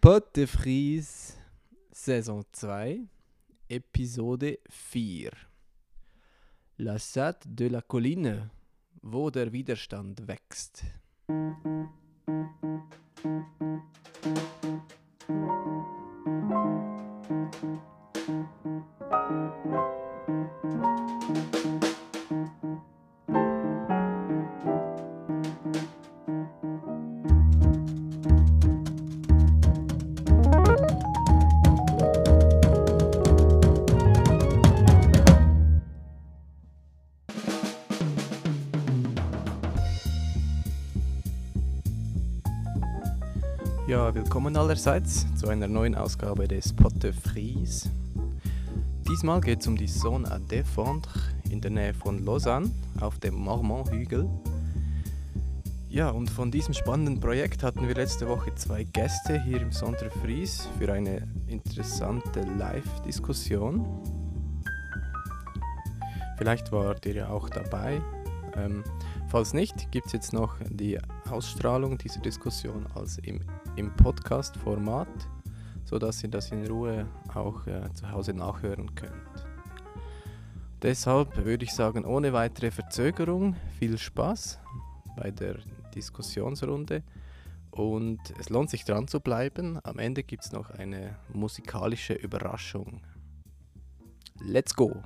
Pot de Frise, Saison 2, Episode 4. La Sade de la Colline, wo der Widerstand wächst. Willkommen allerseits zu einer neuen Ausgabe des Pot Frise. Diesmal geht es um die Zone à Défendre in der Nähe von Lausanne auf dem Marmont-Hügel. Ja, und von diesem spannenden Projekt hatten wir letzte Woche zwei Gäste hier im Centre Frise für eine interessante Live-Diskussion. Vielleicht wart ihr ja auch dabei. Ähm, falls nicht, gibt es jetzt noch die Ausstrahlung dieser Diskussion als im, im Podcast-Format, sodass ihr das in Ruhe auch äh, zu Hause nachhören könnt. Deshalb würde ich sagen, ohne weitere Verzögerung, viel Spaß bei der Diskussionsrunde und es lohnt sich dran zu bleiben. Am Ende gibt es noch eine musikalische Überraschung. Let's go!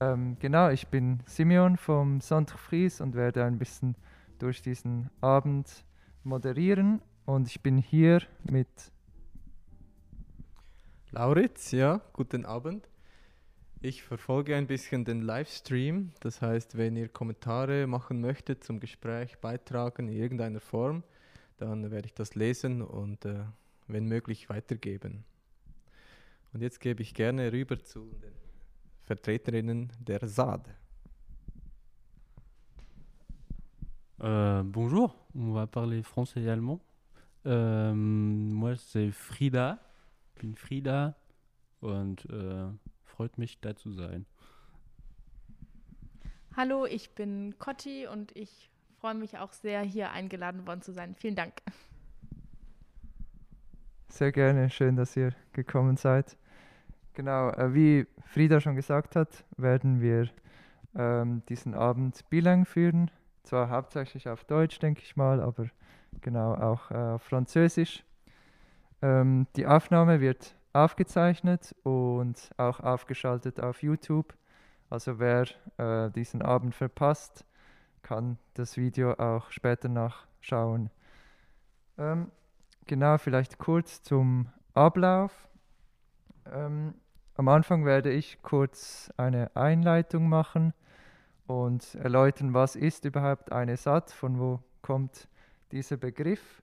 Ähm, genau, ich bin Simeon vom Centre Fries und werde ein bisschen durch diesen Abend moderieren. Und ich bin hier mit Lauritz, ja, guten Abend. Ich verfolge ein bisschen den Livestream. Das heißt, wenn ihr Kommentare machen möchtet zum Gespräch beitragen in irgendeiner Form, dann werde ich das lesen und äh, wenn möglich weitergeben. Und jetzt gebe ich gerne rüber zu den Vertreterinnen der SAD. Euh, bonjour, on va parler français et allemand. Euh, moi, c'est Frida. Ich bin Frida und äh, freut mich, da zu sein. Hallo, ich bin Cotti und ich freue mich auch sehr, hier eingeladen worden zu sein. Vielen Dank. sehr gerne, schön, dass ihr gekommen seid. Genau, äh, wie Frida schon gesagt hat, werden wir ähm, diesen Abend bilang führen. Zwar hauptsächlich auf Deutsch, denke ich mal, aber genau auch äh, auf Französisch. Ähm, die Aufnahme wird aufgezeichnet und auch aufgeschaltet auf YouTube. Also wer äh, diesen Abend verpasst, kann das Video auch später nachschauen. Ähm, genau, vielleicht kurz zum Ablauf. Ähm, am Anfang werde ich kurz eine Einleitung machen und erläutern, was ist überhaupt eine SAT, von wo kommt dieser Begriff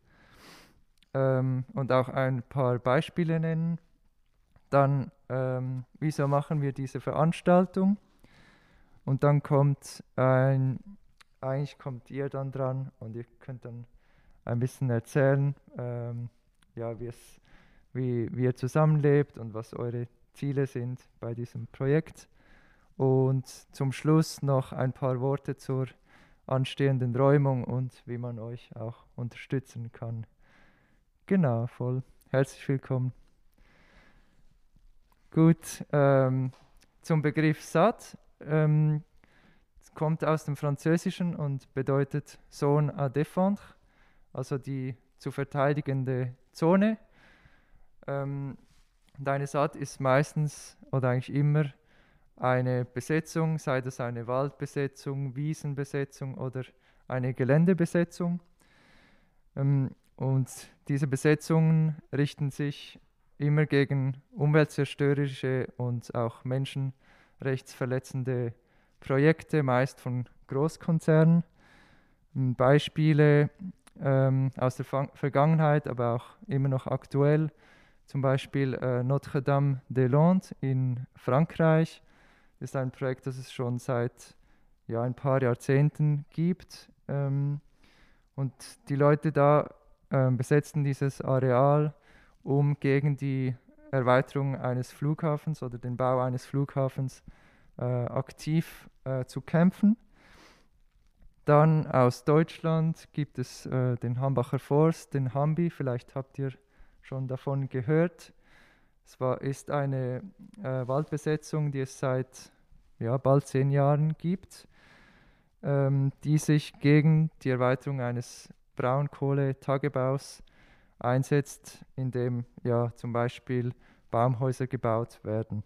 ähm, und auch ein paar Beispiele nennen. Dann, ähm, wieso machen wir diese Veranstaltung? Und dann kommt ein, eigentlich kommt ihr dann dran und ihr könnt dann ein bisschen erzählen, ähm, ja, wie, ihr zusammenlebt und was eure Ziele sind bei diesem Projekt. Und zum Schluss noch ein paar Worte zur anstehenden Räumung und wie man euch auch unterstützen kann. Genau, voll. Herzlich willkommen. Gut, ähm, zum Begriff Sat. Ähm, kommt aus dem Französischen und bedeutet Zone à défendre, also die zu verteidigende Zone. Ähm, Deine Saat ist meistens oder eigentlich immer eine Besetzung, sei das eine Waldbesetzung, Wiesenbesetzung oder eine Geländebesetzung. Ähm, und diese Besetzungen richten sich immer gegen umweltzerstörerische und auch menschenrechtsverletzende Projekte, meist von Großkonzernen. Beispiele ähm, aus der Vergangenheit, aber auch immer noch aktuell zum Beispiel äh, Notre-Dame-des-Landes in Frankreich. Ist ein Projekt, das es schon seit ja, ein paar Jahrzehnten gibt. Ähm, und die Leute da äh, besetzten dieses Areal, um gegen die Erweiterung eines Flughafens oder den Bau eines Flughafens äh, aktiv äh, zu kämpfen. Dann aus Deutschland gibt es äh, den Hambacher Forst, den Hambi, vielleicht habt ihr schon davon gehört. Es war, ist eine äh, Waldbesetzung, die es seit ja, bald zehn Jahren gibt, ähm, die sich gegen die Erweiterung eines Braunkohletagebaus einsetzt, in dem ja zum Beispiel Baumhäuser gebaut werden.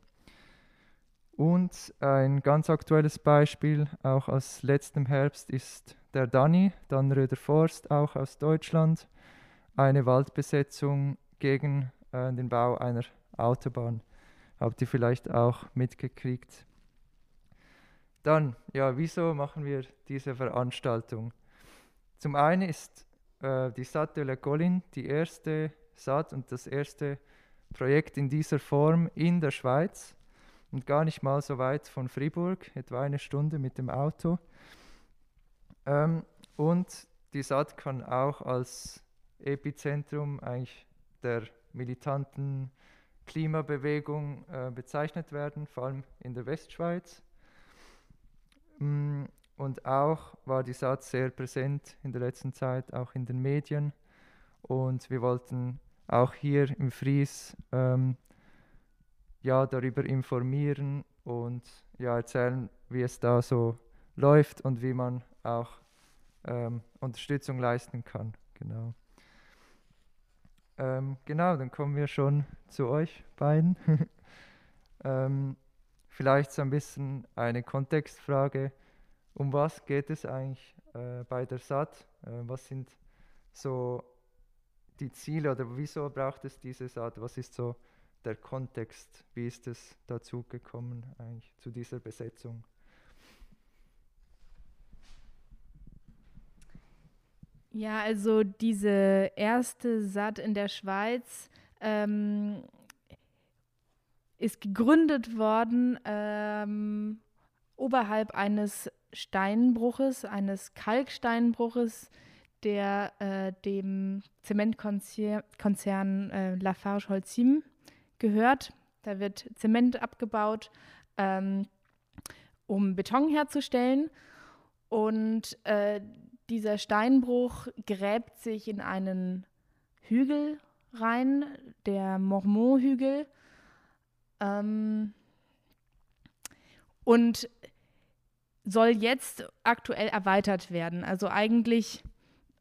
Und ein ganz aktuelles Beispiel, auch aus letztem Herbst, ist der Dani, Dannröder Forst, auch aus Deutschland. Eine Waldbesetzung gegen äh, den Bau einer Autobahn. Habt ihr vielleicht auch mitgekriegt? Dann, ja, wieso machen wir diese Veranstaltung? Zum einen ist äh, die Sat de la Colline die erste Sat und das erste Projekt in dieser Form in der Schweiz und gar nicht mal so weit von Fribourg, etwa eine Stunde mit dem Auto. Ähm, und die SAT kann auch als Epizentrum eigentlich der militanten Klimabewegung äh, bezeichnet werden, vor allem in der Westschweiz. Mm, und auch war die SAT sehr präsent in der letzten Zeit, auch in den Medien. Und wir wollten auch hier im Fries ähm, ja, darüber informieren und ja, erzählen, wie es da so läuft und wie man auch ähm, Unterstützung leisten kann. Genau. Ähm, genau, dann kommen wir schon zu euch beiden. ähm, vielleicht so ein bisschen eine Kontextfrage. Um was geht es eigentlich äh, bei der SAT? Äh, was sind so die Ziele oder wieso braucht es diese SAT? Was ist so der Kontext, wie ist es dazu gekommen eigentlich zu dieser Besetzung? Ja, also diese erste SAT in der Schweiz ähm, ist gegründet worden ähm, oberhalb eines Steinbruches, eines Kalksteinbruches, der äh, dem Zementkonzern äh, Lafarge Holcim gehört. Da wird Zement abgebaut, ähm, um Beton herzustellen. Und äh, dieser Steinbruch gräbt sich in einen Hügel rein, der Mormont-Hügel. Ähm, und soll jetzt aktuell erweitert werden. Also eigentlich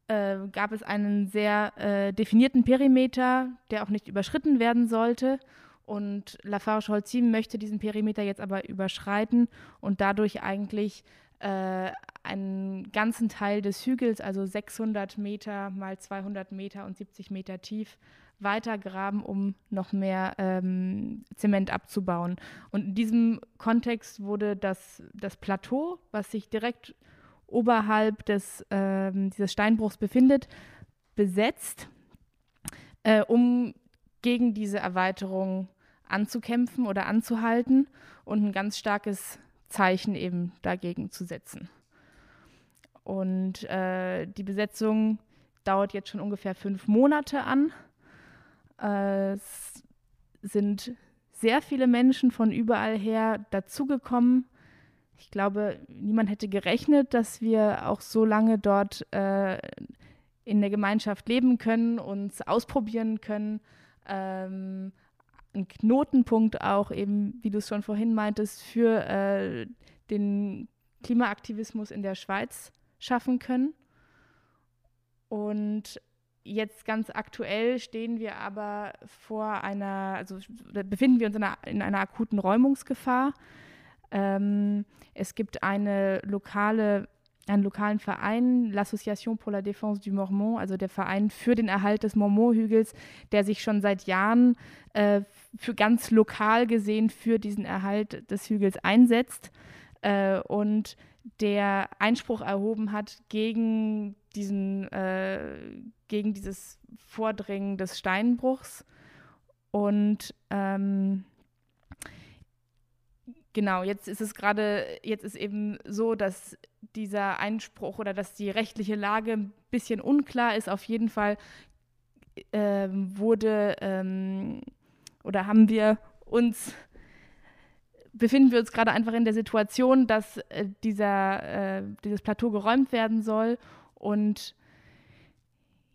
äh, gab es einen sehr äh, definierten Perimeter, der auch nicht überschritten werden sollte. Und Lafarge Holcim möchte diesen Perimeter jetzt aber überschreiten und dadurch eigentlich äh, einen ganzen Teil des Hügels, also 600 Meter mal 200 Meter und 70 Meter tief, weitergraben, um noch mehr ähm, Zement abzubauen. Und in diesem Kontext wurde das, das Plateau, was sich direkt oberhalb des, ähm, dieses Steinbruchs befindet, besetzt, äh, um gegen diese Erweiterung anzukämpfen oder anzuhalten und ein ganz starkes Zeichen eben dagegen zu setzen. Und äh, die Besetzung dauert jetzt schon ungefähr fünf Monate an. Äh, es sind sehr viele Menschen von überall her dazugekommen. Ich glaube, niemand hätte gerechnet, dass wir auch so lange dort äh, in der Gemeinschaft leben können, uns ausprobieren können. Ähm, ein Knotenpunkt auch eben, wie du es schon vorhin meintest, für äh, den Klimaaktivismus in der Schweiz schaffen können. Und jetzt ganz aktuell stehen wir aber vor einer, also befinden wir uns in einer, in einer akuten Räumungsgefahr. Ähm, es gibt eine lokale einen lokalen Verein, l'Association pour la Défense du Mormont, also der Verein für den Erhalt des Mormont-Hügels, der sich schon seit Jahren äh, für ganz lokal gesehen für diesen Erhalt des Hügels einsetzt äh, und der Einspruch erhoben hat gegen diesen, äh, gegen dieses Vordringen des Steinbruchs und ähm, Genau, jetzt ist es gerade, jetzt ist eben so, dass dieser Einspruch oder dass die rechtliche Lage ein bisschen unklar ist. Auf jeden Fall ähm, wurde ähm, oder haben wir uns befinden wir uns gerade einfach in der Situation, dass äh, dieser, äh, dieses Plateau geräumt werden soll. Und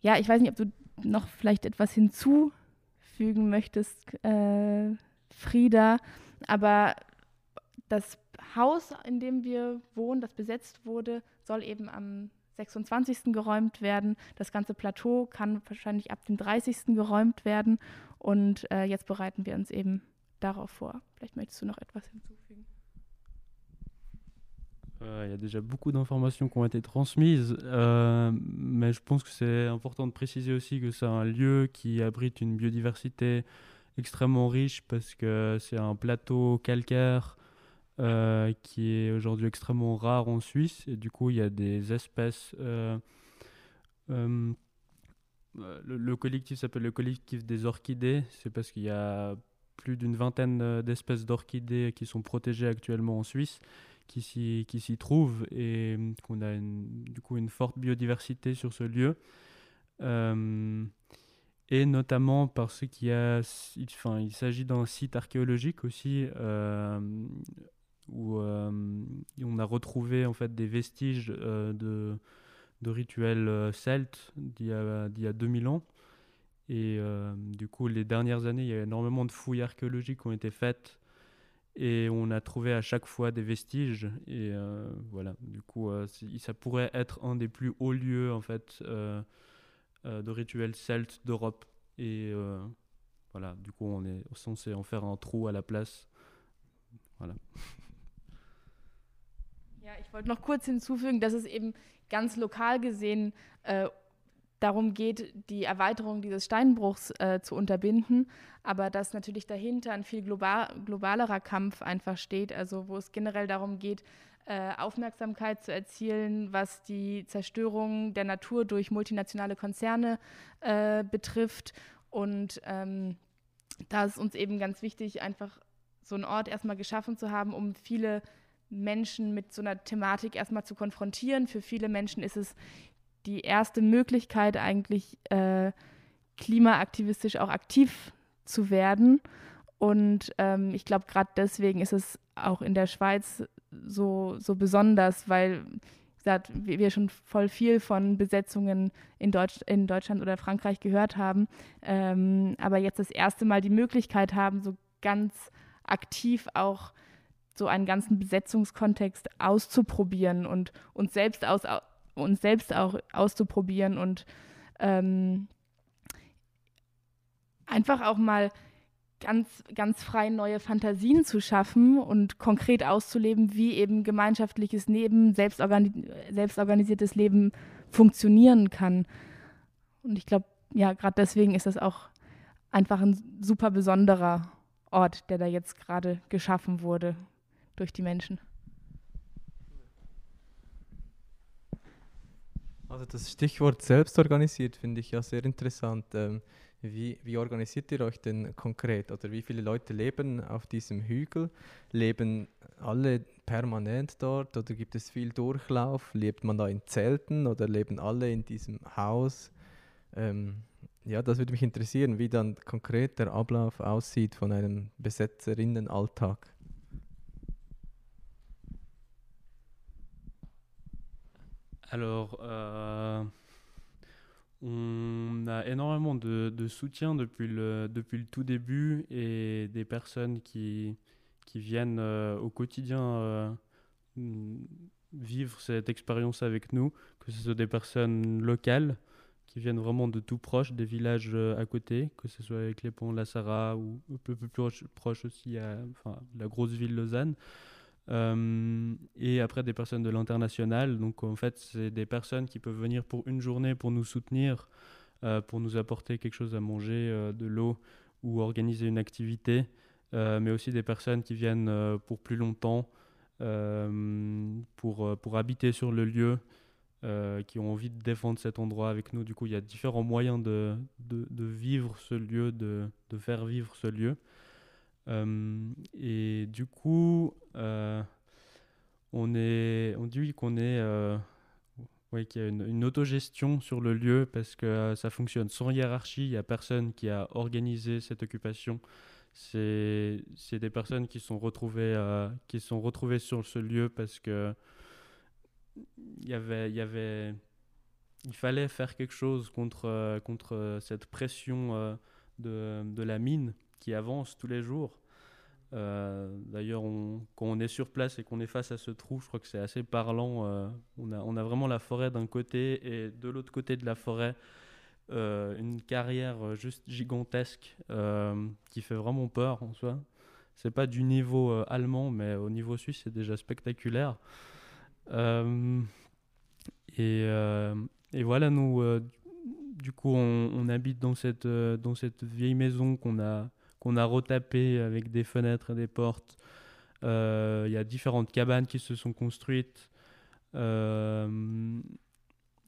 ja, ich weiß nicht, ob du noch vielleicht etwas hinzufügen möchtest, äh, Frieda, aber das Haus, in dem wir wohnen, das besetzt wurde, soll eben am 26. geräumt werden. Das ganze Plateau kann wahrscheinlich ab dem 30. geräumt werden. Und äh, jetzt bereiten wir uns eben darauf. Euh, il y a déjà beaucoup d'informations qui ont été transmises, euh, mais je pense que c'est important de préciser aussi que c'est un lieu qui abrite une biodiversité extrêmement riche parce que c'est un plateau calcaire euh, qui est aujourd'hui extrêmement rare en Suisse et du coup il y a des espèces. le, collectif s'appelle le collectif des orchidées, c'est parce qu'il y a plus d'une vingtaine d'espèces d'orchidées qui sont protégées actuellement en Suisse qui s'y trouvent et euh, qu'on a une, du coup une forte biodiversité sur ce lieu. Euh, et notamment parce qu'il a, s'agit d'un site archéologique aussi euh, où on a retrouvé en fait des vestiges de, rituels celtes d'il y, y a 2000 ans. Et du coup, les dernières années, il y a énormément de fouilles archéologiques qui ont été faites et on a trouvé à chaque fois des vestiges. Et euh, voilà. Du coup euh, ça pourrait être un des plus hauts lieux euh, de rituels celtes d'Europe. Et voilà. Du coup on est censé en faire un trou à la place. Voilà darum geht, die Erweiterung dieses Steinbruchs äh, zu unterbinden, aber dass natürlich dahinter ein viel global, globalerer Kampf einfach steht, also wo es generell darum geht, äh, Aufmerksamkeit zu erzielen, was die Zerstörung der Natur durch multinationale Konzerne äh, betrifft. Und ähm, da ist uns eben ganz wichtig, einfach so einen Ort erstmal geschaffen zu haben, um viele Menschen mit so einer Thematik erstmal zu konfrontieren. Für viele Menschen ist es die erste Möglichkeit, eigentlich äh, klimaaktivistisch auch aktiv zu werden. Und ähm, ich glaube, gerade deswegen ist es auch in der Schweiz so, so besonders, weil gesagt, wir schon voll viel von Besetzungen in, Deutsch, in Deutschland oder Frankreich gehört haben, ähm, aber jetzt das erste Mal die Möglichkeit haben, so ganz aktiv auch so einen ganzen Besetzungskontext auszuprobieren und uns selbst aus, uns selbst auch auszuprobieren und ähm, einfach auch mal ganz, ganz frei neue Fantasien zu schaffen und konkret auszuleben, wie eben gemeinschaftliches Leben, selbstorgani selbstorganisiertes Leben funktionieren kann. Und ich glaube, ja, gerade deswegen ist das auch einfach ein super besonderer Ort, der da jetzt gerade geschaffen wurde durch die Menschen. Also das Stichwort selbstorganisiert finde ich ja sehr interessant. Ähm, wie, wie organisiert ihr euch denn konkret? Oder wie viele Leute leben auf diesem Hügel? Leben alle permanent dort oder gibt es viel Durchlauf? Lebt man da in Zelten oder leben alle in diesem Haus? Ähm, ja, das würde mich interessieren, wie dann konkret der Ablauf aussieht von einem Besetzerinnenalltag. Alors, euh, on a énormément de, soutien depuis le, depuis le tout début et des personnes qui, qui viennent euh, au quotidien euh, vivre cette expérience avec nous, que ce soit des personnes locales qui viennent vraiment de tout proche, des villages à côté, que ce soit avec les ponts La Sarah ou un peu plus proche, aussi à la grosse ville Lausanne. Euh, et après des personnes de l'international. Donc en fait, c'est des personnes qui peuvent venir pour une journée pour nous soutenir, euh, pour nous apporter quelque chose à manger, euh, de l'eau ou organiser une activité, mais aussi des personnes qui viennent pour plus longtemps, pour, pour habiter sur le lieu. qui ont envie de défendre cet endroit avec nous. Du coup, il y a différents moyens de, de, de vivre ce lieu, de, de, faire vivre ce lieu. Euh, et du coup, euh, on, est, on dit qu'on est euh, oui, qu'il y a une, autogestion sur le lieu parce que ça fonctionne sans hiérarchie. Il n'y a personne qui a organisé cette occupation. c'est des personnes qui sont retrouvées, qui sont retrouvées sur ce lieu parce que y avait, y avait, il fallait faire quelque chose contre, contre cette pression de, de, la mine qui avance tous les jours. D'ailleurs, quand on est sur place et qu'on est face à ce trou, je crois que c'est assez parlant. on, a, on a vraiment la forêt d'un côté et de l'autre côté de la forêt, euh, une carrière euh, juste gigantesque euh, qui fait vraiment peur en soi. C'est pas du niveau allemand, mais au niveau suisse, c'est déjà spectaculaire. Et, voilà, nous, du coup, on, habite dans cette vieille maison qu'on a, qu'on a retapée avec des fenêtres et des portes. Il y a différentes cabanes qui se sont construites. Euh,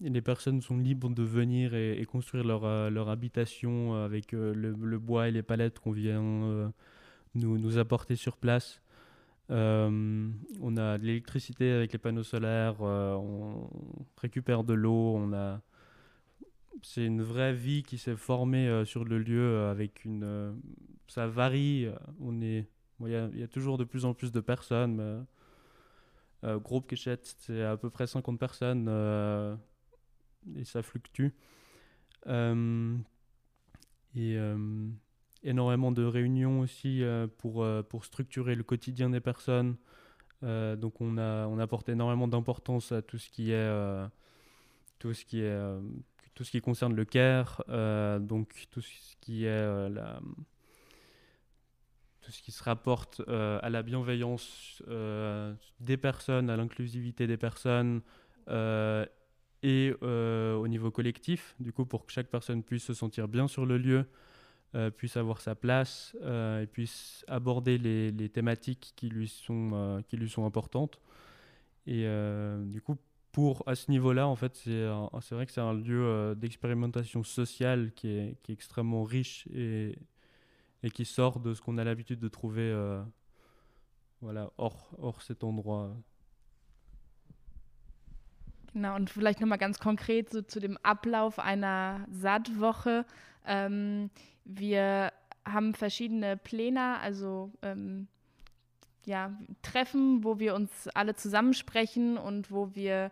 les personnes sont libres de venir et, construire leur, euh, leur, habitation avec euh, le, bois et les palettes qu'on vient euh, nous, nous, apporter sur place. on a de l'électricité avec les panneaux solaires, on récupère de l'eau, a c'est une vraie vie qui s'est formée sur le lieu avec une ça varie on est il y, a toujours de plus en plus de personnes groupe Quéchette c'est à peu près 50 personnes et ça fluctue. Euh, et euh, énormément de réunions aussi euh, pour, pour structurer le quotidien des personnes. donc on, a, on apporte énormément d'importance à tout ce qui est, tout ce qui est tout ce qui concerne le care, donc tout ce qui est la, ce qui se rapporte à la bienveillance des personnes, à l'inclusivité des personnes et euh, au niveau collectif, du coup, pour que chaque personne puisse se sentir bien sur le lieu, euh, puisse avoir sa place euh, et puisse aborder les, les, thématiques qui lui sont, qui lui sont importantes. Et du coup, pour, à ce niveau-là, en fait, c'est vrai que c'est un lieu d'expérimentation sociale qui est, qui est, extrêmement riche et, et qui sort de ce qu'on a l'habitude de trouver voilà, hors, hors cet endroit. Genau, und vielleicht nochmal ganz konkret so zu dem Ablauf einer Saatwoche. Ähm, wir haben verschiedene Pläne, also ähm, ja, Treffen, wo wir uns alle zusammensprechen und wo wir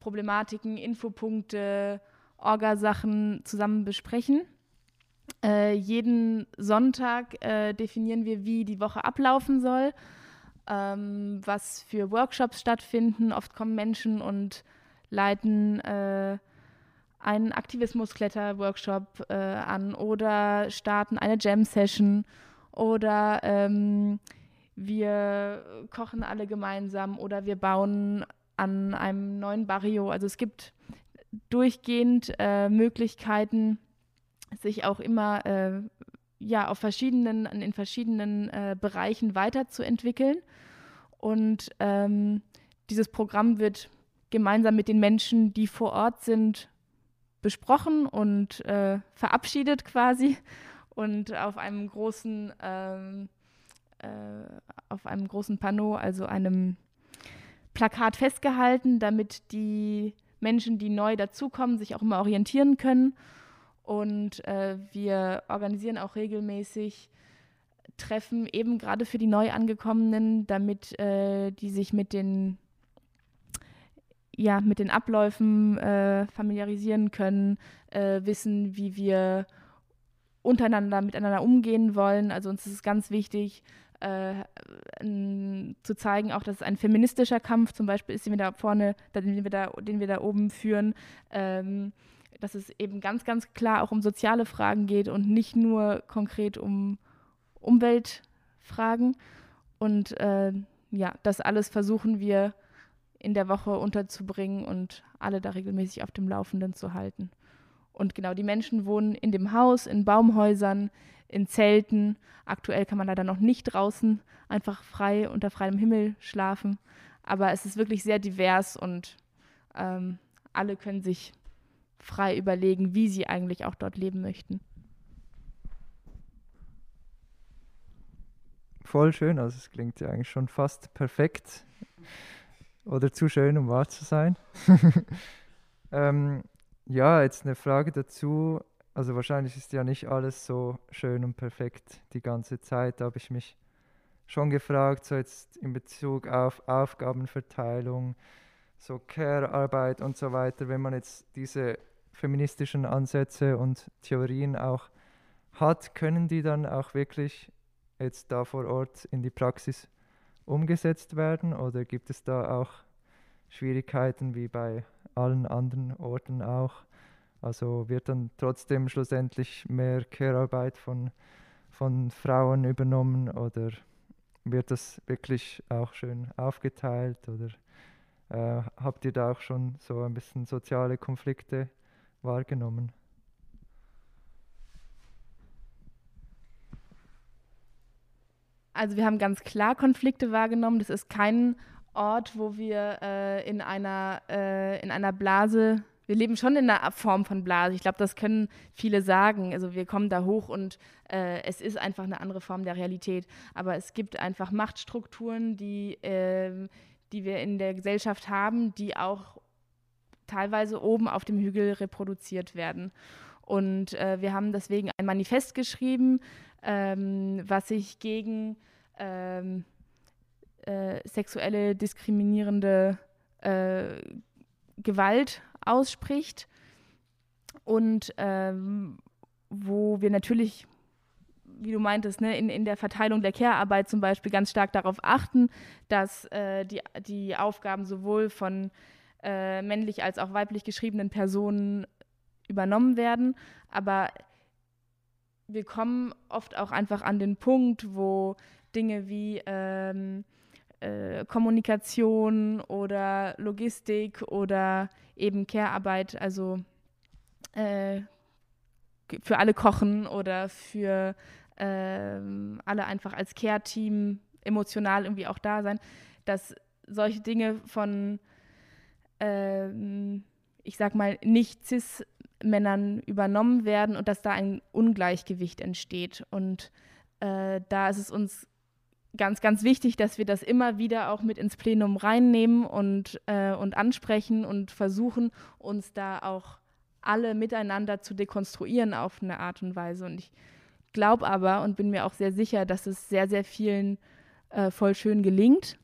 Problematiken, Infopunkte, Orgasachen zusammen besprechen. Äh, jeden Sonntag äh, definieren wir, wie die Woche ablaufen soll, ähm, was für Workshops stattfinden. Oft kommen Menschen und leiten äh, einen Aktivismuskletter-Workshop äh, an oder starten eine Jam-Session oder ähm, wir kochen alle gemeinsam oder wir bauen an einem neuen Barrio. Also es gibt durchgehend äh, Möglichkeiten, sich auch immer äh, ja, auf verschiedenen, in verschiedenen äh, Bereichen weiterzuentwickeln. Und ähm, dieses Programm wird gemeinsam mit den Menschen, die vor Ort sind, besprochen und äh, verabschiedet quasi und auf einem großen ähm, äh, auf einem großen Panneau, also einem Plakat festgehalten, damit die Menschen, die neu dazukommen, sich auch immer orientieren können. Und äh, wir organisieren auch regelmäßig Treffen eben gerade für die Neuangekommenen, damit äh, die sich mit den ja, mit den Abläufen äh, familiarisieren können, äh, wissen, wie wir untereinander miteinander umgehen wollen. Also uns ist es ganz wichtig, äh, zu zeigen, auch dass es ein feministischer Kampf zum Beispiel ist, den wir da vorne, den wir da, den wir da oben führen. Ähm, dass es eben ganz, ganz klar auch um soziale Fragen geht und nicht nur konkret um Umweltfragen. Und äh, ja, das alles versuchen wir in der Woche unterzubringen und alle da regelmäßig auf dem Laufenden zu halten. Und genau, die Menschen wohnen in dem Haus, in Baumhäusern, in Zelten. Aktuell kann man leider noch nicht draußen einfach frei unter freiem Himmel schlafen. Aber es ist wirklich sehr divers und ähm, alle können sich frei überlegen, wie sie eigentlich auch dort leben möchten. Voll schön, also es klingt ja eigentlich schon fast perfekt oder zu schön, um wahr zu sein. ähm, ja, jetzt eine Frage dazu. also wahrscheinlich ist ja nicht alles so schön und perfekt die ganze Zeit. Da habe ich mich schon gefragt, so jetzt in Bezug auf Aufgabenverteilung, so Care-Arbeit und so weiter, wenn man jetzt diese feministischen Ansätze und Theorien auch hat, können die dann auch wirklich jetzt da vor Ort in die Praxis umgesetzt werden oder gibt es da auch Schwierigkeiten wie bei allen anderen Orten auch? Also wird dann trotzdem schlussendlich mehr Care-Arbeit von, von Frauen übernommen oder wird das wirklich auch schön aufgeteilt oder äh, habt ihr da auch schon so ein bisschen soziale Konflikte wahrgenommen? Also wir haben ganz klar Konflikte wahrgenommen. Das ist kein Ort, wo wir äh, in, einer, äh, in einer Blase, wir leben schon in einer Form von Blase. Ich glaube, das können viele sagen. Also wir kommen da hoch und äh, es ist einfach eine andere Form der Realität. Aber es gibt einfach Machtstrukturen, die, ähm, die wir in der Gesellschaft haben, die auch teilweise oben auf dem Hügel reproduziert werden. Und äh, wir haben deswegen ein Manifest geschrieben, ähm, was sich gegen ähm, äh, sexuelle diskriminierende äh, Gewalt ausspricht und ähm, wo wir natürlich, wie du meintest, ne, in, in der Verteilung der Care-Arbeit zum Beispiel ganz stark darauf achten, dass äh, die, die Aufgaben sowohl von äh, männlich als auch weiblich geschriebenen Personen übernommen werden. Aber wir kommen oft auch einfach an den Punkt, wo Dinge wie ähm, äh, Kommunikation oder Logistik oder eben Care-Arbeit, also äh, für alle kochen oder für äh, alle einfach als Care-Team emotional irgendwie auch da sein, dass solche Dinge von, ähm, ich sag mal, nicht cis Männern übernommen werden und dass da ein Ungleichgewicht entsteht. Und äh, da ist es uns ganz, ganz wichtig, dass wir das immer wieder auch mit ins Plenum reinnehmen und, äh, und ansprechen und versuchen, uns da auch alle miteinander zu dekonstruieren auf eine Art und Weise. Und ich glaube aber und bin mir auch sehr sicher, dass es sehr, sehr vielen äh, voll schön gelingt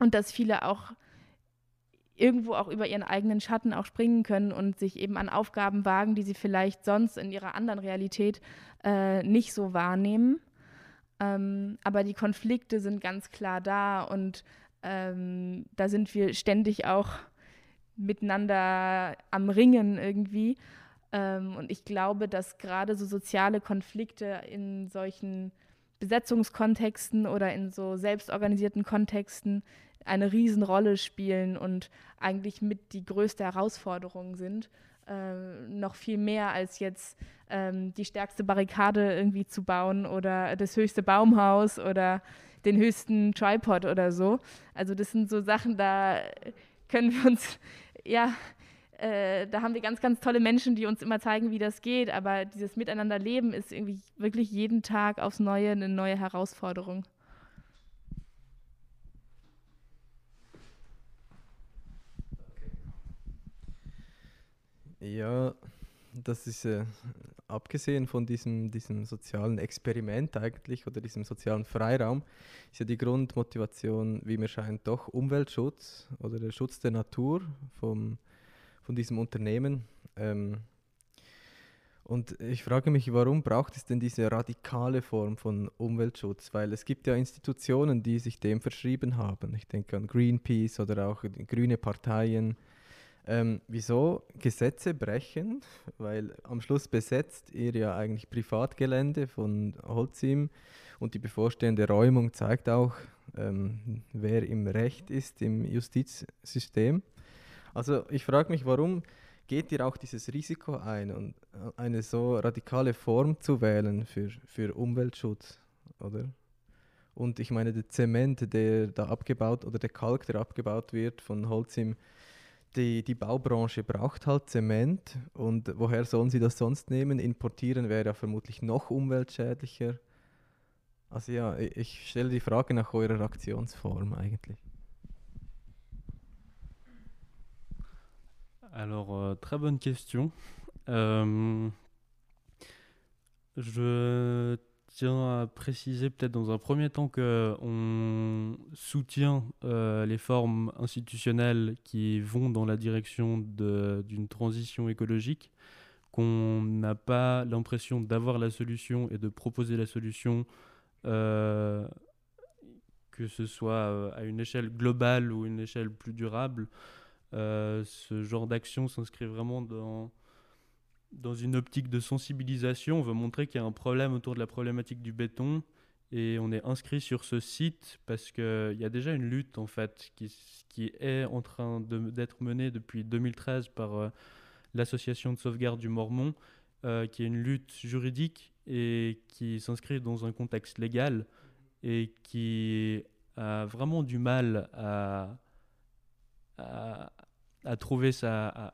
und dass viele auch irgendwo auch über ihren eigenen Schatten auch springen können und sich eben an Aufgaben wagen, die sie vielleicht sonst in ihrer anderen Realität äh, nicht so wahrnehmen. Ähm, aber die Konflikte sind ganz klar da und ähm, da sind wir ständig auch miteinander am Ringen irgendwie. Ähm, und ich glaube, dass gerade so soziale Konflikte in solchen Besetzungskontexten oder in so selbstorganisierten Kontexten eine Riesenrolle spielen und eigentlich mit die größte Herausforderung sind. Äh, noch viel mehr als jetzt ähm, die stärkste Barrikade irgendwie zu bauen oder das höchste Baumhaus oder den höchsten Tripod oder so. Also das sind so Sachen, da können wir uns, ja, äh, da haben wir ganz, ganz tolle Menschen, die uns immer zeigen, wie das geht. Aber dieses Miteinanderleben ist irgendwie wirklich jeden Tag aufs Neue eine neue Herausforderung. Ja, das ist äh, abgesehen von diesem, diesem sozialen Experiment eigentlich oder diesem sozialen Freiraum, ist ja die Grundmotivation, wie mir scheint, doch Umweltschutz oder der Schutz der Natur vom, von diesem Unternehmen. Ähm, und ich frage mich, warum braucht es denn diese radikale Form von Umweltschutz? Weil es gibt ja Institutionen, die sich dem verschrieben haben. Ich denke an Greenpeace oder auch grüne Parteien ähm, wieso Gesetze brechen? Weil am Schluss besetzt ihr ja eigentlich Privatgelände von Holzim und die bevorstehende Räumung zeigt auch, ähm, wer im Recht ist im Justizsystem. Also ich frage mich, warum geht ihr auch dieses Risiko ein und äh, eine so radikale Form zu wählen für, für Umweltschutz, oder? Und ich meine, der Zement, der da abgebaut oder der Kalk, der abgebaut wird von Holzim, die, die Baubranche braucht halt Zement und woher sollen sie das sonst nehmen? Importieren wäre ja vermutlich noch umweltschädlicher. Also ja, ich stelle die Frage nach eurer Aktionsform eigentlich. Alors, euh, très bonne question. Euh, je tiens à préciser peut-être dans un premier temps qu'on soutient euh, les formes institutionnelles qui vont dans la direction d'une transition écologique, qu'on n'a pas l'impression d'avoir la solution et de proposer la solution, euh, que ce soit euh, à une échelle globale ou une échelle plus durable. ce genre d'action s'inscrit vraiment dans dans une optique de sensibilisation, on veut montrer qu'il y a un problème autour de la problématique du béton et on est inscrit sur ce site parce qu'il y a déjà une lutte en fait qui, est en train d'être menée depuis 2013 par euh, l'association de sauvegarde du Mormon, euh, qui est une lutte juridique et qui s'inscrit dans un contexte légal et qui a vraiment du mal à, trouver sa...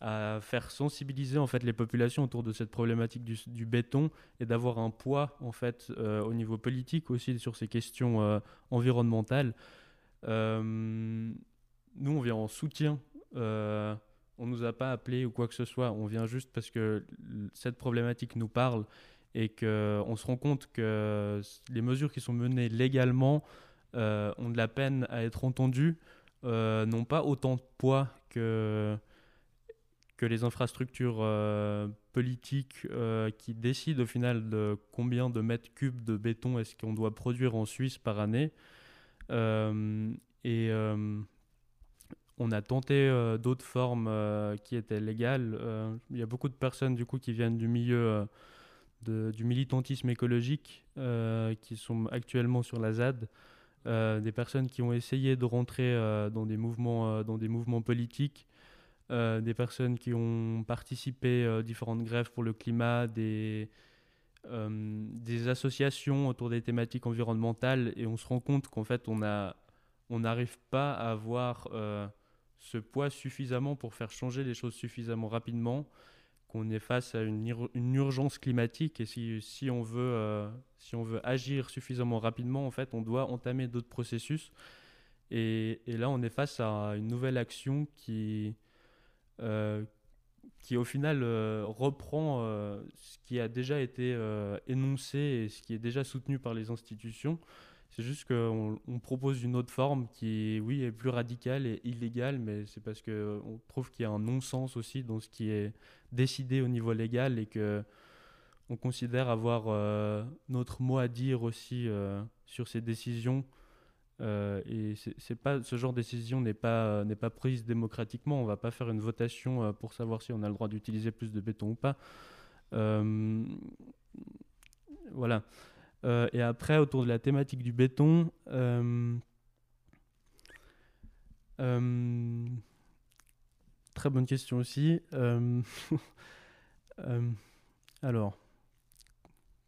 à faire sensibiliser en fait les populations autour de cette problématique du, béton et d'avoir un poids en fait euh, au niveau politique aussi sur ces questions euh, environnementales. Euh, nous, on vient en soutien. on nous a pas appelé ou quoi que ce soit. On vient juste parce que cette problématique nous parle et qu'on se rend compte que les mesures qui sont menées légalement ont de la peine à être entendues, n'ont pas autant de poids que que les infrastructures euh, politiques euh, qui décident au final de combien de mètres cubes de béton est-ce qu'on doit produire en Suisse par année. Euh, et on a tenté d'autres formes qui étaient légales. Il y a beaucoup de personnes du coup qui viennent du milieu du militantisme écologique qui sont actuellement sur la ZAD. des personnes qui ont essayé de rentrer dans des mouvements, dans des mouvements politiques euh, des personnes qui ont participé à euh, différentes grèves pour le climat, des, euh, des associations autour des thématiques environnementales, et on se rend compte qu'en fait, on on n'arrive pas à avoir ce poids suffisamment pour faire changer les choses suffisamment rapidement, qu'on est face à une, une, urgence climatique, et si, si on veut, si on veut agir suffisamment rapidement, en fait, on doit entamer d'autres processus. Et, et, là, on est face à une nouvelle action qui, qui au final euh, reprend euh, ce qui a déjà été énoncé et ce qui est déjà soutenu par les institutions. C'est juste qu'on on propose une autre forme qui, oui, est plus radicale et illégale, mais c'est parce qu'on trouve qu'il y a un non-sens aussi dans ce qui est décidé au niveau légal et que on considère avoir notre mot à dire aussi sur ces décisions euh, et c'est pas ce genre de décision n'est pas n'est pas prise démocratiquement. On va pas faire une votation euh, pour savoir si on a le droit d'utiliser plus de béton ou pas. Euh, voilà. et après, autour de la thématique du béton, très bonne question aussi. alors,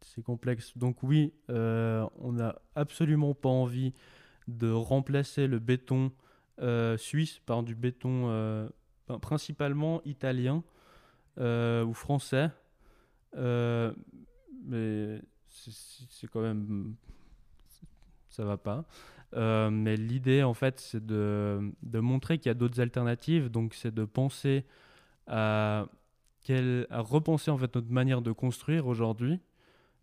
c'est complexe. Donc oui, on n'a absolument pas envie de remplacer le béton euh, suisse par du béton euh, principalement italien euh, ou français. mais c'est quand même. Ça va pas. mais l'idée, en fait, c'est de, de, montrer qu'il y a d'autres alternatives. Donc, c'est de penser à, à repenser en fait notre manière de construire aujourd'hui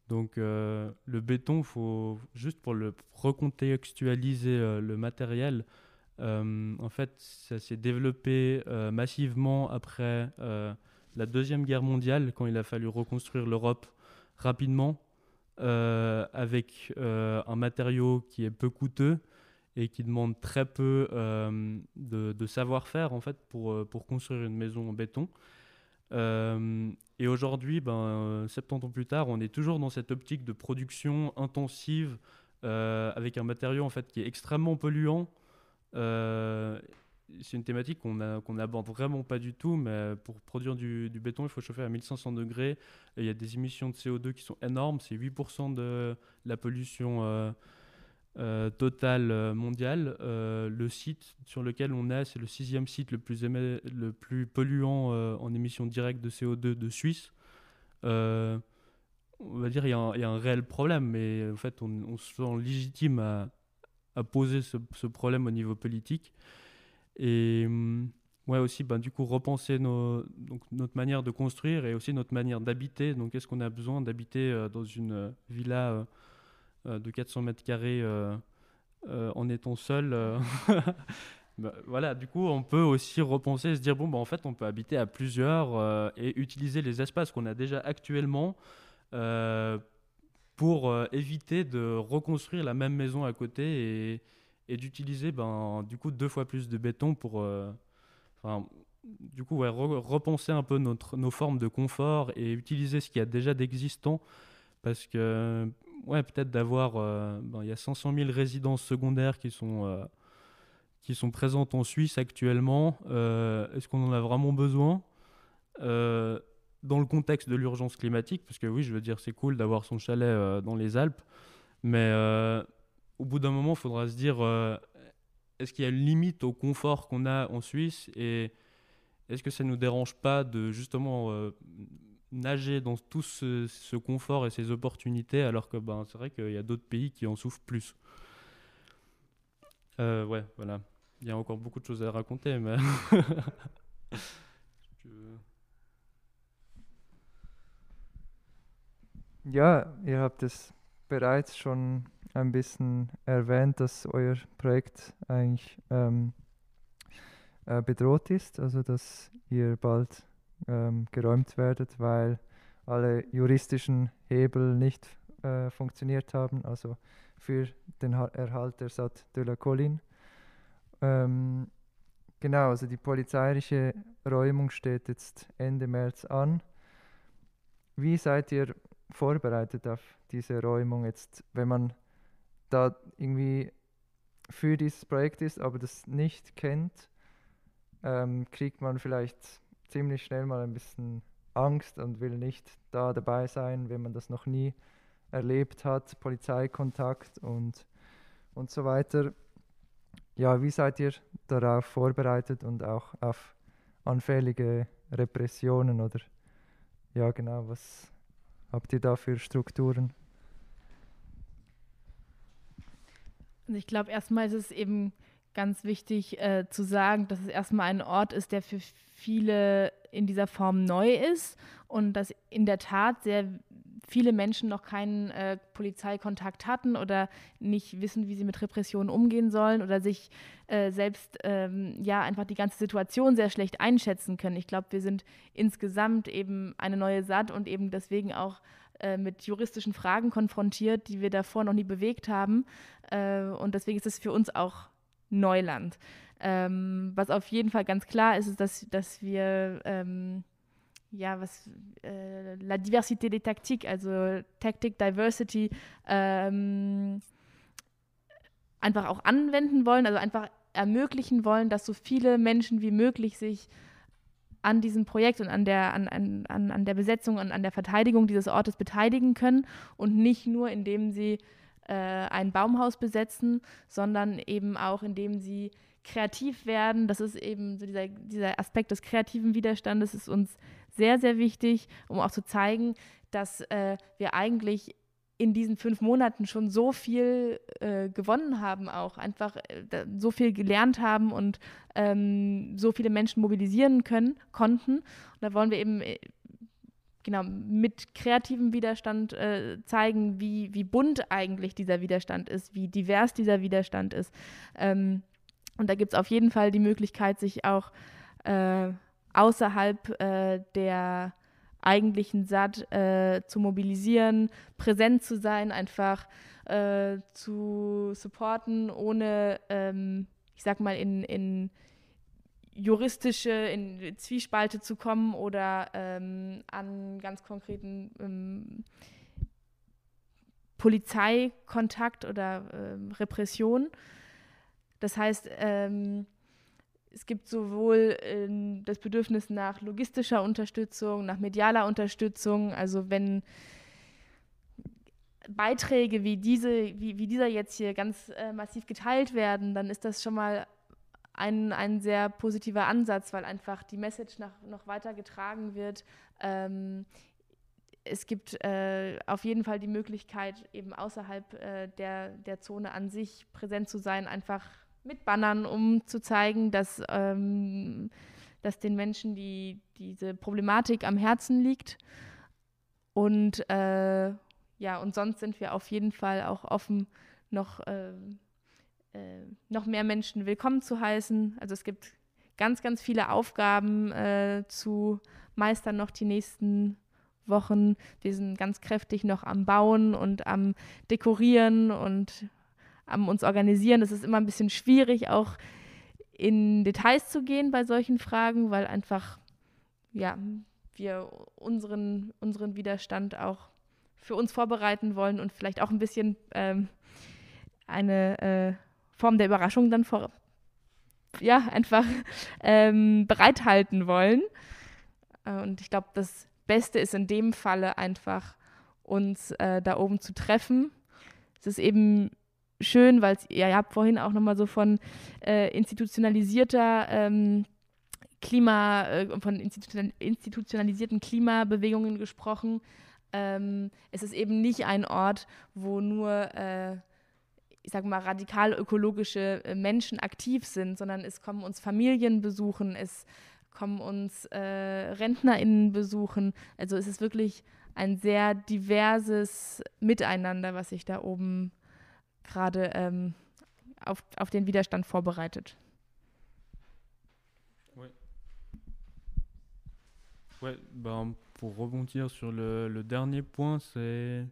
donc euh, le béton, faut juste pour le recontextualiser euh, le matériel, euh, en fait, ça s'est développé massivement après la deuxième guerre mondiale, quand il a fallu reconstruire l'Europe rapidement avec un matériau qui est peu coûteux et qui demande très peu de, de savoir-faire en fait pour, pour construire une maison en béton. Euh, et aujourd'hui, ben, 70 ans plus tard, on est toujours dans cette optique de production intensive euh, avec un matériau en fait qui est extrêmement polluant. Euh, c'est une thématique qu'on n'aborde vraiment pas du tout, mais pour produire du, béton, il faut chauffer à 1500 degrés. Il y a des émissions de CO2 qui sont énormes, c'est 8% de la pollution euh, total euh, mondial. Euh, le site sur lequel on est, c'est le sixième site le plus, le plus polluant en émissions directes de CO2 de Suisse. on va dire qu'il y, a un réel problème, mais en fait, on, se sent légitime à, poser ce, problème au niveau politique. Et hum, ouais, aussi, ben, du coup, repenser notre manière de construire et aussi notre manière d'habiter. Donc, est-ce qu'on a besoin d'habiter dans une villa de 400 mètres carrés en étant seul bah, voilà, du coup, on peut aussi repenser et se dire bon, bah, en fait, on peut habiter à plusieurs et utiliser les espaces qu'on a déjà actuellement pour euh, éviter de reconstruire la même maison à côté et, d'utiliser ben, du coup deux fois plus de béton pour euh, du coup repenser un peu notre, nos formes de confort et utiliser ce qu'il y a déjà d'existant parce que ouais peut-être d'avoir euh, ben, il y a 500 000 résidences secondaires qui sont qui sont présentes en Suisse actuellement. Est-ce qu'on en a vraiment besoin? Dans le contexte de l'urgence climatique, parce que oui, je veux dire, c'est cool d'avoir son chalet euh, dans les Alpes, mais euh, au bout d'un moment, il faudra se dire, euh, est-ce qu'il y a une limite au confort qu'on a en Suisse et est-ce que ça ne nous dérange pas de justement nager dans tout ce, confort et ces opportunités alors que ben, c'est vrai qu'il y a d'autres pays qui en souffrent plus voilà. Il y a encore beaucoup de choses à raconter, mais... Ja, ihr habt es bereits schon ein bisschen erwähnt, dass euer Projekt eigentlich ähm, äh, bedroht ist, also dass ihr bald ähm, geräumt werdet, weil alle juristischen Hebel nicht äh, funktioniert haben, also für den ha Erhalt der Sat de la Colline. Ähm, genau, also die polizeiliche Räumung steht jetzt Ende März an. Wie seid ihr vorbereitet auf diese Räumung jetzt, wenn man da irgendwie für dieses Projekt ist, aber das nicht kennt, ähm, kriegt man vielleicht ziemlich schnell mal ein bisschen Angst und will nicht da dabei sein, wenn man das noch nie erlebt hat, Polizeikontakt und, und so weiter. Ja, wie seid ihr darauf vorbereitet und auch auf anfällige Repressionen oder ja genau, was, habt ihr da für Strukturen? Ich glaube, erstmal ist es eben ganz wichtig äh, zu sagen, dass es erstmal ein Ort ist, der für viele in dieser Form neu ist und dass in der Tat sehr viele Menschen noch keinen äh, Polizeikontakt hatten oder nicht wissen, wie sie mit Repressionen umgehen sollen oder sich äh, selbst ähm, ja einfach die ganze Situation sehr schlecht einschätzen können. Ich glaube, wir sind insgesamt eben eine neue SAT und eben deswegen auch äh, mit juristischen Fragen konfrontiert, die wir davor noch nie bewegt haben. Äh, und deswegen ist es für uns auch Neuland. Ähm, was auf jeden Fall ganz klar ist, ist, dass, dass wir ähm, ja, was, äh, la Diversité des Taktiques, also Tactic Diversity, ähm, einfach auch anwenden wollen, also einfach ermöglichen wollen, dass so viele Menschen wie möglich sich an diesem Projekt und an der, an, an, an der Besetzung und an der Verteidigung dieses Ortes beteiligen können und nicht nur, indem sie äh, ein Baumhaus besetzen, sondern eben auch, indem sie kreativ werden. Das ist eben so dieser, dieser Aspekt des kreativen Widerstandes ist uns sehr, sehr wichtig, um auch zu zeigen, dass äh, wir eigentlich in diesen fünf Monaten schon so viel äh, gewonnen haben, auch einfach äh, so viel gelernt haben und ähm, so viele Menschen mobilisieren können, konnten. Und da wollen wir eben äh, genau mit kreativem Widerstand äh, zeigen, wie, wie bunt eigentlich dieser Widerstand ist, wie divers dieser Widerstand ist. Ähm, und da gibt es auf jeden Fall die Möglichkeit, sich auch äh, außerhalb äh, der eigentlichen SAT äh, zu mobilisieren, präsent zu sein, einfach äh, zu supporten, ohne, ähm, ich sag mal, in, in juristische in Zwiespalte zu kommen oder ähm, an ganz konkreten ähm, Polizeikontakt oder ähm, Repression. Das heißt, ähm, es gibt sowohl äh, das Bedürfnis nach logistischer Unterstützung, nach medialer Unterstützung. Also wenn Beiträge wie, diese, wie, wie dieser jetzt hier ganz äh, massiv geteilt werden, dann ist das schon mal ein, ein sehr positiver Ansatz, weil einfach die Message nach, noch weiter getragen wird. Ähm, es gibt äh, auf jeden Fall die Möglichkeit, eben außerhalb äh, der, der Zone an sich präsent zu sein, einfach mit Bannern, um zu zeigen, dass ähm, dass den Menschen die, diese Problematik am Herzen liegt. Und äh, ja, und sonst sind wir auf jeden Fall auch offen, noch, äh, noch mehr Menschen willkommen zu heißen. Also es gibt ganz, ganz viele Aufgaben äh, zu meistern noch die nächsten Wochen. Wir sind ganz kräftig noch am Bauen und am Dekorieren und am uns organisieren. Es ist immer ein bisschen schwierig, auch in Details zu gehen bei solchen Fragen, weil einfach ja, wir unseren, unseren Widerstand auch für uns vorbereiten wollen und vielleicht auch ein bisschen ähm, eine äh, Form der Überraschung dann vor, ja, einfach ähm, bereithalten wollen. Äh, und ich glaube, das Beste ist in dem Falle einfach, uns äh, da oben zu treffen. Es ist eben schön, weil ja, ihr habt vorhin auch nochmal so von äh, institutionalisierter ähm, Klima, äh, von institutionalisierten Klimabewegungen gesprochen. Ähm, es ist eben nicht ein Ort, wo nur, äh, ich sage mal, radikal ökologische äh, Menschen aktiv sind, sondern es kommen uns Familien besuchen, es kommen uns äh, RentnerInnen besuchen. Also es ist wirklich ein sehr diverses Miteinander, was sich da oben gerade ähm, auf, auf den Widerstand vorbereitet. Ouais. Ouais, ben, pour rebondir sur le, le dernier point, c'est.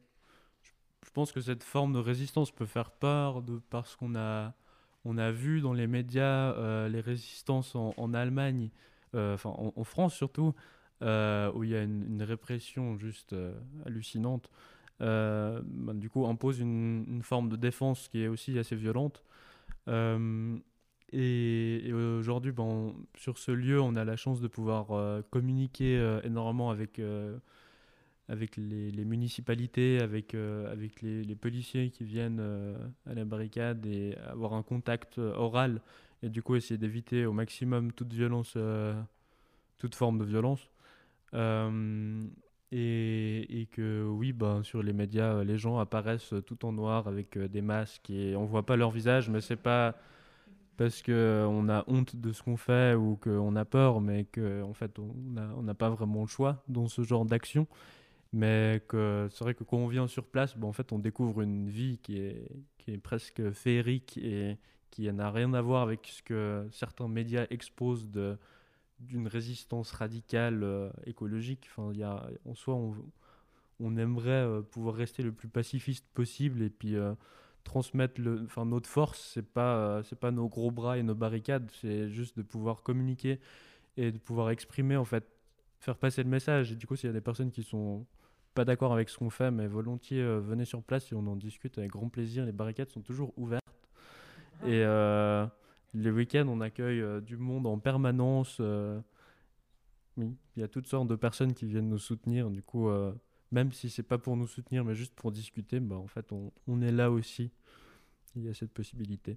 Pense que cette forme de résistance peut faire peur de, parce qu'on a, on a vu dans les médias euh, les résistances en, Allemagne, euh, enfin en, France surtout, euh, où il y a une, répression juste hallucinante. Ben, du coup, impose une, forme de défense qui est aussi assez violente. Et, aujourd'hui, bon, sur ce lieu, on a la chance de pouvoir communiquer énormément avec, avec les, municipalités, avec, euh, avec les, policiers qui viennent à la barricade et avoir un contact oral et du coup essayer d'éviter au maximum toute violence, toute forme de violence. Et, et, que oui, ben, sur les médias, les gens apparaissent tout en noir avec des masques et on voit pas leur visage, mais c'est pas parce qu'on a honte de ce qu'on fait ou qu'on a peur, mais qu'en en fait on n'a on pas vraiment le choix dans ce genre d'action. Mais que c'est vrai que quand on vient sur place, ben, en fait on découvre une vie qui est, qui est presque féerique et qui n'a rien à voir avec ce que certains médias exposent de, d'une résistance radicale euh, écologique. Enfin, y en soi, on, on aimerait euh, pouvoir rester le plus pacifiste possible et puis euh, transmettre le, enfin, notre force, c'est pas, c'est pas nos gros bras et nos barricades, c'est juste de pouvoir communiquer et de pouvoir exprimer, en fait, faire passer le message. Et du coup, s'il y a des personnes qui sont pas d'accord avec ce qu'on fait, mais volontiers euh, venez sur place et on en discute avec grand plaisir. Les barricades sont toujours ouvertes. Et euh, les week-ends, on accueille euh, du monde en permanence. Euh, oui, il y a toutes sortes de personnes qui viennent nous soutenir. Du coup, euh, même si c'est pas pour nous soutenir, mais juste pour discuter, bah, en fait, on, on est là aussi. Il y a cette possibilité.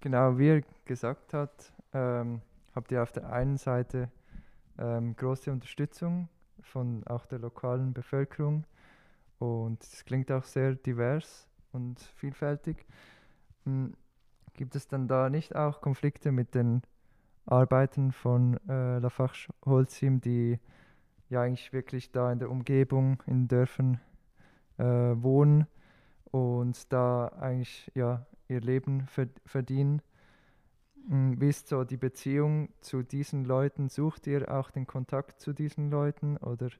Genau, wie er gesagt hat, ähm, habt ihr auf der einen Seite ähm, große Unterstützung von auch der lokalen Bevölkerung und es klingt auch sehr divers und vielfältig. Hm, gibt es dann da nicht auch Konflikte mit den Arbeiten von äh, Lafarge Holcim, die ja eigentlich wirklich da in der Umgebung, in Dörfern äh, wohnen und da eigentlich ja ihr Leben verdienen. Wie ist so die Beziehung zu diesen Leuten? Sucht ihr auch den Kontakt zu diesen Leuten oder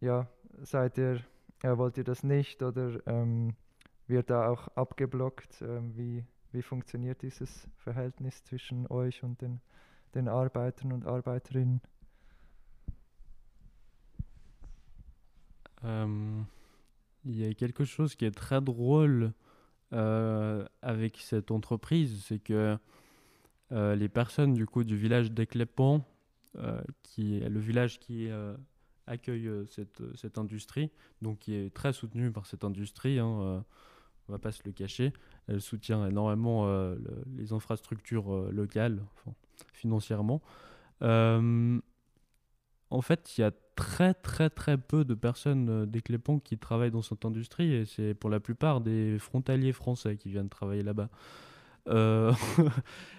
ja, seid ihr, ja, wollt ihr das nicht oder ähm, wird da auch abgeblockt? Ähm, wie, wie funktioniert dieses Verhältnis zwischen euch und den, den Arbeitern und Arbeiterinnen? Euh, il y a quelque chose qui est très drôle euh, avec cette entreprise, c'est que les personnes du coup du village d'Eclépan, qui est le village qui accueille cette, cette, industrie, donc qui est très soutenu par cette industrie, hein, on va pas se le cacher. Elle soutient énormément euh, le, les infrastructures euh, locales, financièrement. Euh, en fait, il y a très très très peu de personnes euh, des qui travaillent dans cette industrie et c'est pour la plupart des frontaliers français qui viennent travailler là-bas.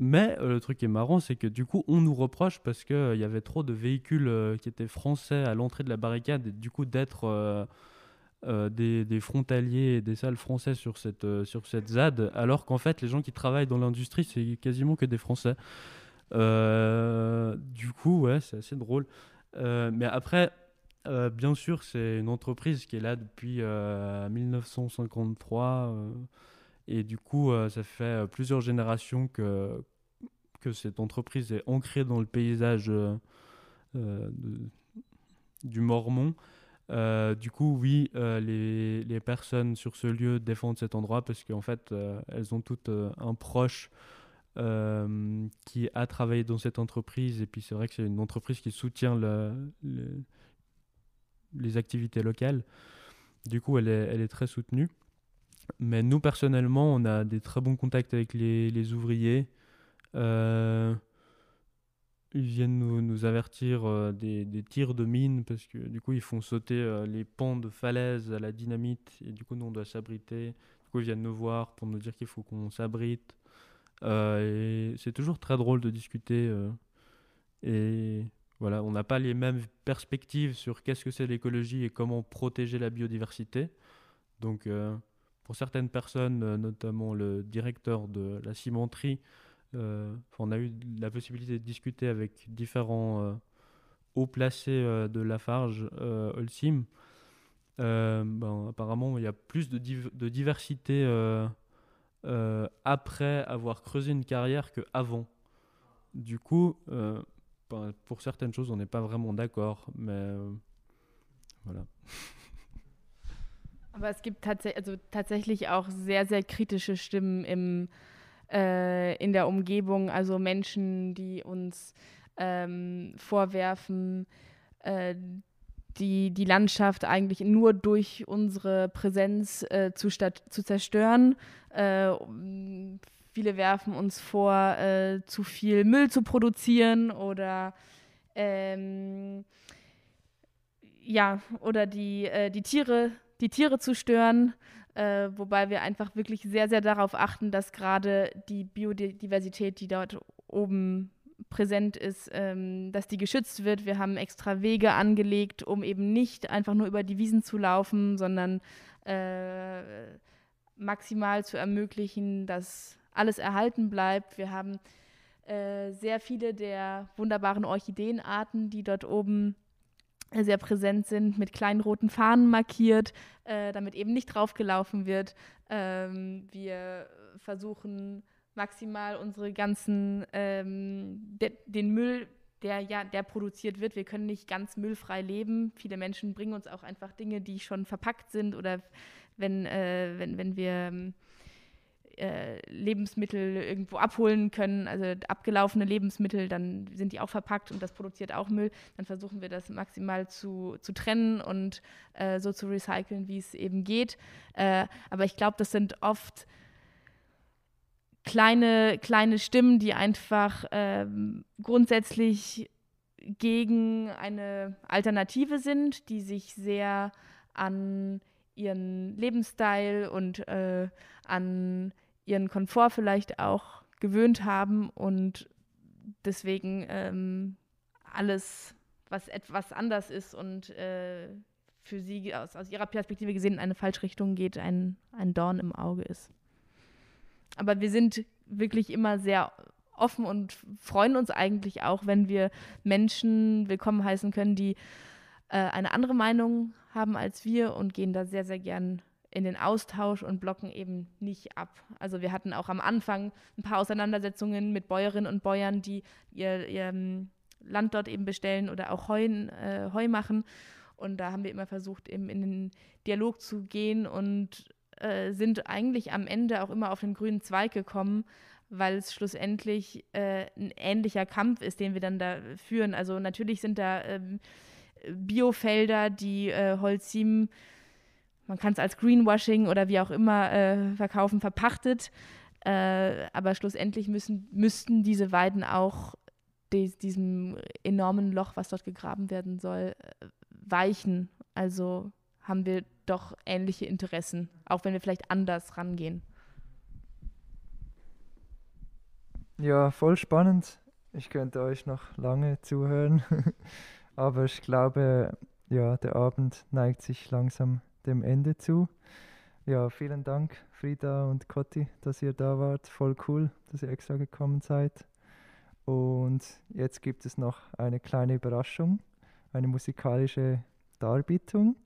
Euh, Mais euh, le truc qui est marrant, c'est que du coup, on nous reproche parce qu'il il y avait trop de véhicules euh, qui étaient français à l'entrée de la barricade, et du coup, d'être euh, euh, des, des frontaliers et des salles français sur cette, euh, sur cette ZAD, alors qu'en fait, les gens qui travaillent dans l'industrie, c'est quasiment que des Français. Euh, du coup, ouais, c'est assez drôle. Euh, mais après, euh, bien sûr, c'est une entreprise qui est là depuis euh, 1953. euh, et du coup, euh, ça fait euh, plusieurs générations que, que cette entreprise est ancrée dans le paysage euh, euh, du Mormon. Euh, du coup, oui, les, les personnes sur ce lieu défendent cet endroit parce qu'en fait, elles ont toutes un proche qui a travaillé dans cette entreprise. Et puis, c'est vrai que c'est une entreprise qui soutient le- le- les activités locales. Du coup, elle est, elle est très soutenue. Mais nous, personnellement, on a des très bons contacts avec les, les ouvriers. Euh, ils viennent nous, avertir euh, des, des tirs de mines parce que du coup, ils font sauter euh, les pans de falaise à la dynamite et du coup, nous, on doit s'abriter. Du coup, ils viennent nous voir pour nous dire qu'il faut qu'on s'abrite. Et c'est toujours très drôle de discuter. et voilà, on n'a pas les mêmes perspectives sur qu'est-ce que c'est l'écologie et comment protéger la biodiversité. Donc, pour certaines personnes, notamment le directeur de la cimenterie, on a eu la possibilité de discuter avec différents euh, hauts placés euh, de Lafarge, euh, Holcim. Euh, ben, apparemment, il y a plus de, div- de diversité euh, euh, après avoir creusé une carrière qu'avant. Du coup, euh, ben, pour certaines choses, on n'est pas vraiment d'accord, mais euh, voilà. Aber es gibt tats also tatsächlich auch sehr, sehr kritische Stimmen im, äh, in der Umgebung, also Menschen, die uns ähm, vorwerfen, äh, die, die Landschaft eigentlich nur durch unsere Präsenz äh, zu, zu zerstören. Äh, viele werfen uns vor, äh, zu viel Müll zu produzieren oder ähm, ja, oder die, äh, die Tiere, die Tiere zu stören, äh, wobei wir einfach wirklich sehr, sehr darauf achten, dass gerade die Biodiversität, die dort oben präsent ist, ähm, dass die geschützt wird. Wir haben extra Wege angelegt, um eben nicht einfach nur über die Wiesen zu laufen, sondern äh, maximal zu ermöglichen, dass alles erhalten bleibt. Wir haben äh, sehr viele der wunderbaren Orchideenarten, die dort oben sehr präsent sind, mit kleinen roten Fahnen markiert, äh, damit eben nicht draufgelaufen wird. Ähm, wir versuchen maximal unsere ganzen, ähm, de, den Müll, der ja, der produziert wird. Wir können nicht ganz müllfrei leben. Viele Menschen bringen uns auch einfach Dinge, die schon verpackt sind oder wenn, äh, wenn, wenn wir ähm, äh, Lebensmittel irgendwo abholen können, also abgelaufene Lebensmittel, dann sind die auch verpackt und das produziert auch Müll. Dann versuchen wir das maximal zu, zu trennen und äh, so zu recyceln, wie es eben geht. Äh, aber ich glaube, das sind oft kleine, kleine Stimmen, die einfach ähm, grundsätzlich gegen eine Alternative sind, die sich sehr an ihren Lebensstil und äh, an ihren Komfort vielleicht auch gewöhnt haben und deswegen ähm, alles, was etwas anders ist und äh, für sie aus, aus ihrer Perspektive gesehen in eine falsche Richtung geht, ein, ein Dorn im Auge ist. Aber wir sind wirklich immer sehr offen und freuen uns eigentlich auch, wenn wir Menschen willkommen heißen können, die äh, eine andere Meinung haben als wir und gehen da sehr, sehr gern in den Austausch und blocken eben nicht ab. Also wir hatten auch am Anfang ein paar Auseinandersetzungen mit Bäuerinnen und Bäuern, die ihr, ihr Land dort eben bestellen oder auch Heu, äh, Heu machen. Und da haben wir immer versucht, eben in den Dialog zu gehen und äh, sind eigentlich am Ende auch immer auf den grünen Zweig gekommen, weil es schlussendlich äh, ein ähnlicher Kampf ist, den wir dann da führen. Also natürlich sind da ähm, Biofelder, die äh, Holcim, man kann es als Greenwashing oder wie auch immer äh, verkaufen, verpachtet. Äh, aber schlussendlich müssen, müssten diese Weiden auch des, diesem enormen Loch, was dort gegraben werden soll, äh, weichen. Also haben wir doch ähnliche Interessen, auch wenn wir vielleicht anders rangehen. Ja, voll spannend. Ich könnte euch noch lange zuhören, aber ich glaube, ja, der Abend neigt sich langsam dem Ende zu. Ja, vielen Dank, Frieda und Cotti, dass ihr da wart. Voll cool, dass ihr extra gekommen seid. Und jetzt gibt es noch eine kleine Überraschung, eine musikalische Darbietung.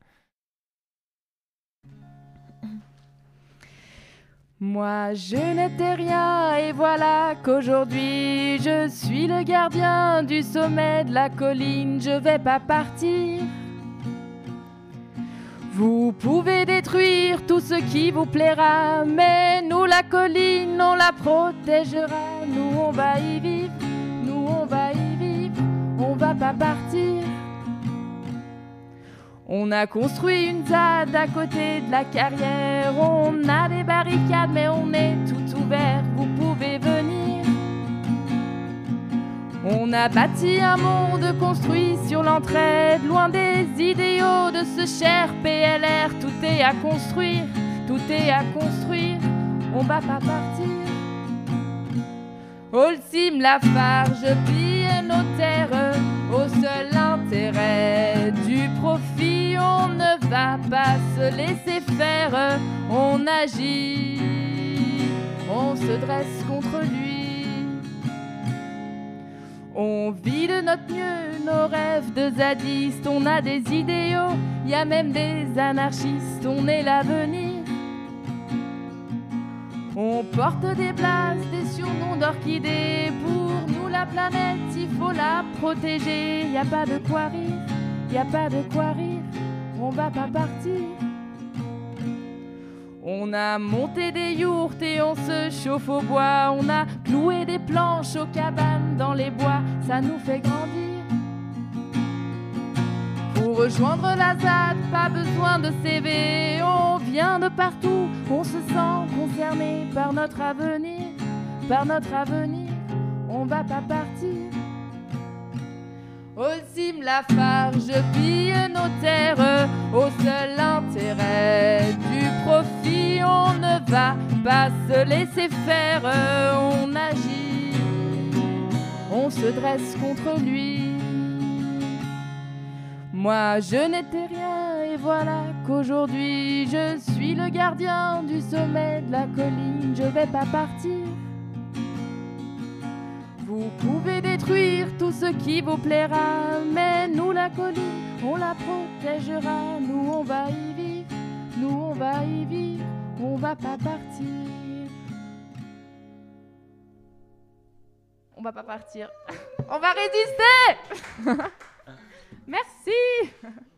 Moi je n'étais rien et voilà qu'aujourd'hui je suis le gardien du sommet de la colline, je vais pas partir. Vous pouvez détruire tout ce qui vous plaira, mais nous la colline on la protégera, nous on va y vivre, nous on va y vivre, on va pas partir. On a construit une ZAD à côté de la carrière. On a des barricades, mais on est tout ouvert. On a bâti un monde construit sur l'entraide, loin des idéaux de ce cher PLR. Tout est à construire, tout est à construire. On va pas partir. Holcim, la farge, pille nos terres au seul intérêt du profit. On ne va pas se laisser faire, on agit, on se dresse contre lui. On vit de notre mieux nos rêves de zadistes, on a des idéaux, il y a même des anarchistes, on est l'avenir. On porte des places, des surnoms d'orchidées. Pour nous, la planète, il faut la protéger. Y a pas de quoi rire, y a pas de quoi rire. On va pas partir. On a monté des yourtes et on se chauffe au bois. On a cloué des planches aux cabanes dans les bois. Ça nous fait grandir. Pour rejoindre la ZAD, pas besoin de CV. On vient de partout, on se sent concerné par notre avenir. Par notre avenir, on va pas partir. Holcim la farge pille nos terres au seul intérêt du profit. On ne va pas se laisser faire, on agit, on se dresse contre lui. Moi je n'étais rien et voilà qu'aujourd'hui je suis le gardien du sommet de la colline. Je vais pas partir. Vous pouvez détruire tout ce qui vous plaira, mais nous la colline, on la protégera. Nous on va y vivre, nous on va y vivre, on va pas partir. On va pas partir. On va résister Merci